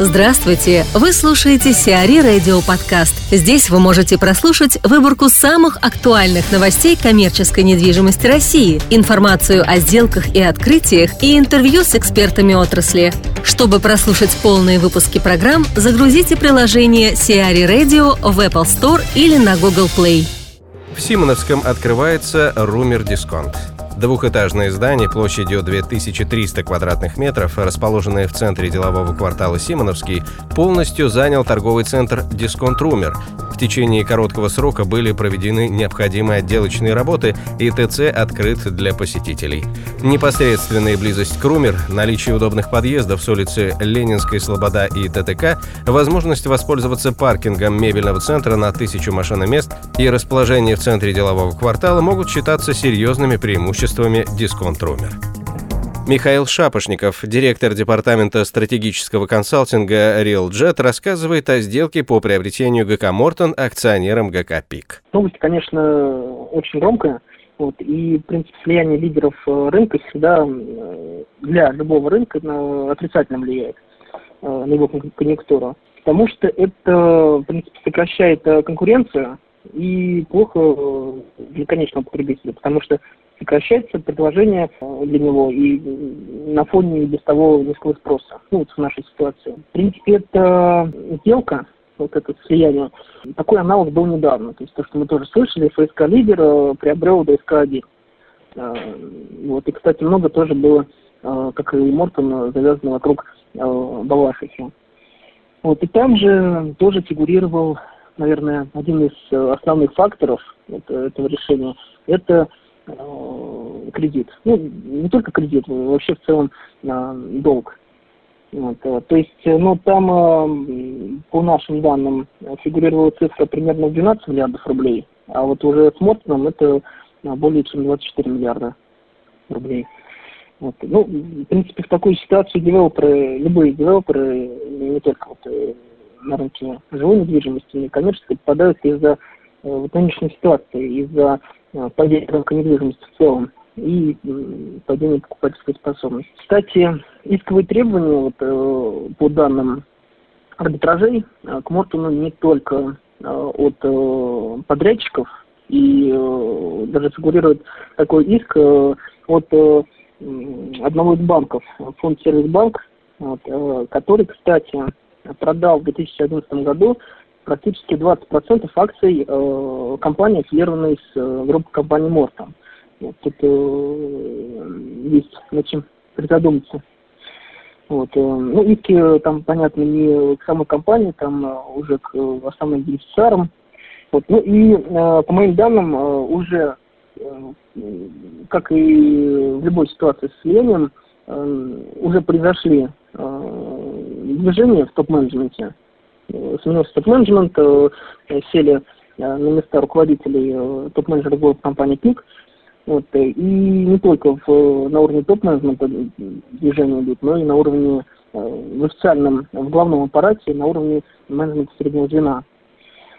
Здравствуйте! Вы слушаете Сиари Радио Подкаст. Здесь вы можете прослушать выборку самых актуальных новостей коммерческой недвижимости России, информацию о сделках и открытиях и интервью с экспертами отрасли. Чтобы прослушать полные выпуски программ, загрузите приложение Сиари Radio в Apple Store или на Google Play. В Симоновском открывается Румер Дисконт. Двухэтажное здание площадью 2300 квадратных метров, расположенное в центре делового квартала Симоновский, полностью занял торговый центр «Дисконт Румер», в течение короткого срока были проведены необходимые отделочные работы, и ТЦ открыт для посетителей. Непосредственная близость к Румер, наличие удобных подъездов с улицы Ленинской, Слобода и ТТК, возможность воспользоваться паркингом мебельного центра на тысячу машиномест и расположение в центре делового квартала могут считаться серьезными преимуществами дисконт Румер. Михаил Шапошников, директор департамента стратегического консалтинга RealJet, рассказывает о сделке по приобретению ГК «Мортон» акционером ГК «Пик». Новость, конечно, очень громкая. Вот, и, принципе, влияние лидеров э, рынка всегда для любого рынка отрицательно влияет э, на его конъюнктуру. Потому что это, в принципе, сокращает э, конкуренцию и плохо для конечного потребителя, потому что сокращается предложение э, для него и на фоне без того низкого спроса. Ну, вот в нашей ситуации. В принципе, это сделка, вот это слияние, такой аналог был недавно. То есть то, что мы тоже слышали, ФСК лидер э, приобрел ДСК-1. Э, вот, и, кстати, много тоже было, как и Мортон, завязано вокруг Балашихи. Вот, и там же тоже фигурировал, наверное, один из основных факторов этого решения. Это Э, кредит. Ну, не только кредит, вообще в целом э, долг. Вот, э, то есть, ну, там, по нашим данным, фигурировала цифра примерно в 12 миллиардов рублей, а вот уже с Мортоном это более чем 24 миллиарда рублей. Вот. Ну, в принципе, в такую ситуацию девелоперы, любые девелоперы, не только вот на рынке жилой недвижимости, не коммерческой, попадают из-за вот нынешней ситуации, из-за Э, падение рынка недвижимости в целом и падение покупательской способности. Кстати, исковые требования вот, э, по данным арбитражей э, к Мортону не только от подрядчиков, и даже фигурирует такой иск от одного из банков, фонд Сервисбанк, вот, который, кстати, продал в 2011 году практически 20% акций э, компании, аффилированной с э, группой компании Мортон. Вот, тут э, есть над чем призадуматься. Вот, э, ну, иски там, понятно, не к самой компании, там э, уже к э, основным бенефициарам. Вот, ну и э, по моим данным э, уже, э, как и в любой ситуации с слиянием, э, уже произошли э, движения в топ-менеджменте сменился топ-менеджмент, э, сели э, на места руководителей э, топ-менеджеров группы компании ПИК. Вот, и не только в, на уровне топ-менеджмента движения идут, но и на уровне в официальном, в главном аппарате, на уровне менеджмента среднего звена.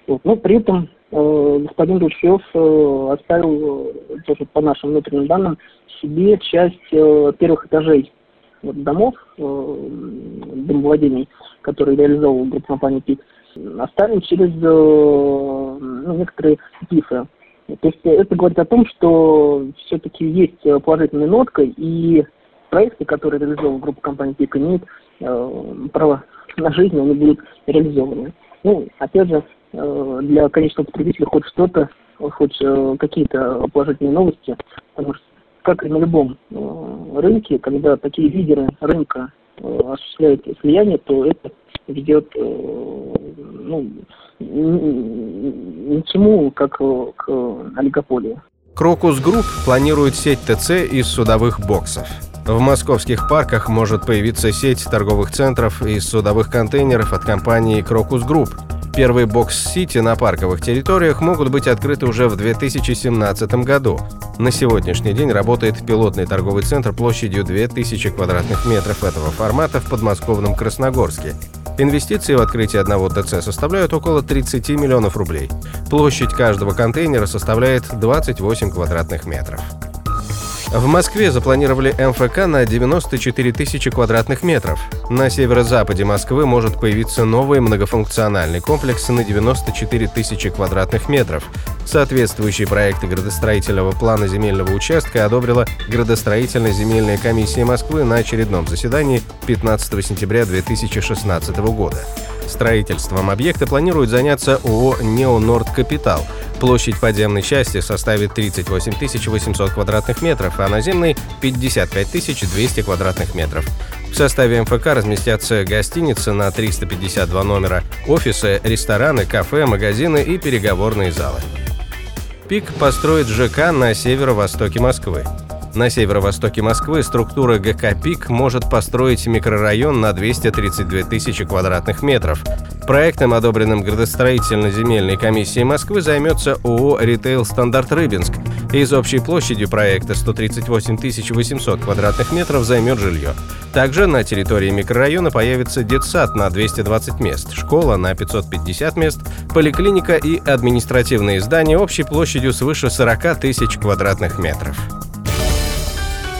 Вот. Но при этом э, господин Ручьев э, оставил, тоже по нашим внутренним данным, себе часть э, первых этажей вот, домов, э, домовладений, которые реализовывала группа компании ПИК, оставим через э, ну, некоторые ПИФы. То есть это говорит о том, что все-таки есть положительная нотка, и проекты, которые реализовывала группа компании ПИК, имеют э, право на жизнь, они будут реализованы. Ну, опять же, э, для конечного потребителя хоть что-то, хоть э, какие-то положительные новости, потому что как и на любом э, рынке, когда такие лидеры рынка э, осуществляют слияние, то это ведет э, ну, ни к чему, как к олигополии. Crocus Group планирует сеть ТЦ из судовых боксов. В московских парках может появиться сеть торговых центров из судовых контейнеров от компании Crocus Group. Первые бокс-сити на парковых территориях могут быть открыты уже в 2017 году. На сегодняшний день работает пилотный торговый центр площадью 2000 квадратных метров этого формата в подмосковном Красногорске. Инвестиции в открытие одного ТЦ составляют около 30 миллионов рублей. Площадь каждого контейнера составляет 28 квадратных метров. В Москве запланировали МФК на 94 тысячи квадратных метров. На северо-западе Москвы может появиться новый многофункциональный комплекс на 94 тысячи квадратных метров. Соответствующие проекты градостроительного плана земельного участка одобрила градостроительно-земельная комиссия Москвы на очередном заседании 15 сентября 2016 года. Строительством объекта планирует заняться ООО «Неонорд Капитал», Площадь подземной части составит 38 800 квадратных метров, а наземной – 55 200 квадратных метров. В составе МФК разместятся гостиницы на 352 номера, офисы, рестораны, кафе, магазины и переговорные залы. ПИК построит ЖК на северо-востоке Москвы. На северо-востоке Москвы структура ГК «Пик» может построить микрорайон на 232 тысячи квадратных метров. Проектом, одобренным градостроительно-земельной комиссией Москвы, займется ООО «Ритейл Стандарт Рыбинск». Из общей площади проекта 138 800 квадратных метров займет жилье. Также на территории микрорайона появится детсад на 220 мест, школа на 550 мест, поликлиника и административные здания общей площадью свыше 40 тысяч квадратных метров.